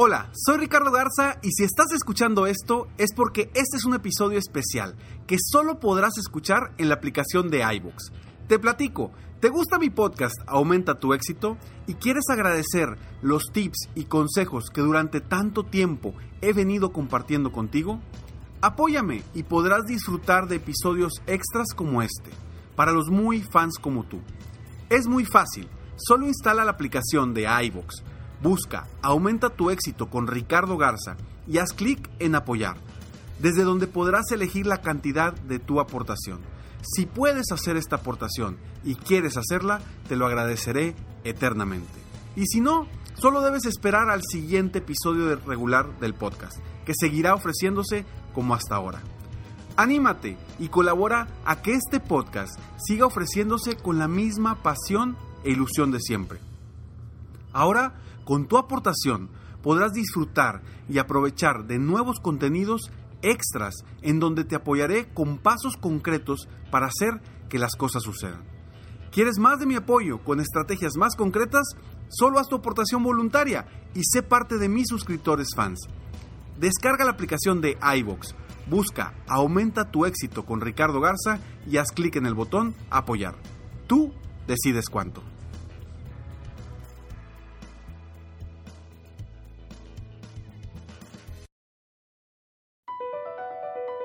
Hola, soy Ricardo Garza y si estás escuchando esto es porque este es un episodio especial que solo podrás escuchar en la aplicación de iVoox. Te platico, ¿te gusta mi podcast Aumenta tu éxito? y quieres agradecer los tips y consejos que durante tanto tiempo he venido compartiendo contigo? Apóyame y podrás disfrutar de episodios extras como este, para los muy fans como tú. Es muy fácil, solo instala la aplicación de iVoox Busca Aumenta tu éxito con Ricardo Garza y haz clic en apoyar, desde donde podrás elegir la cantidad de tu aportación. Si puedes hacer esta aportación y quieres hacerla, te lo agradeceré eternamente. Y si no, solo debes esperar al siguiente episodio regular del podcast, que seguirá ofreciéndose como hasta ahora. Anímate y colabora a que este podcast siga ofreciéndose con la misma pasión e ilusión de siempre. Ahora, con tu aportación podrás disfrutar y aprovechar de nuevos contenidos extras en donde te apoyaré con pasos concretos para hacer que las cosas sucedan. ¿Quieres más de mi apoyo con estrategias más concretas? Solo haz tu aportación voluntaria y sé parte de mis suscriptores fans. Descarga la aplicación de iVox, busca Aumenta tu éxito con Ricardo Garza y haz clic en el botón Apoyar. Tú decides cuánto.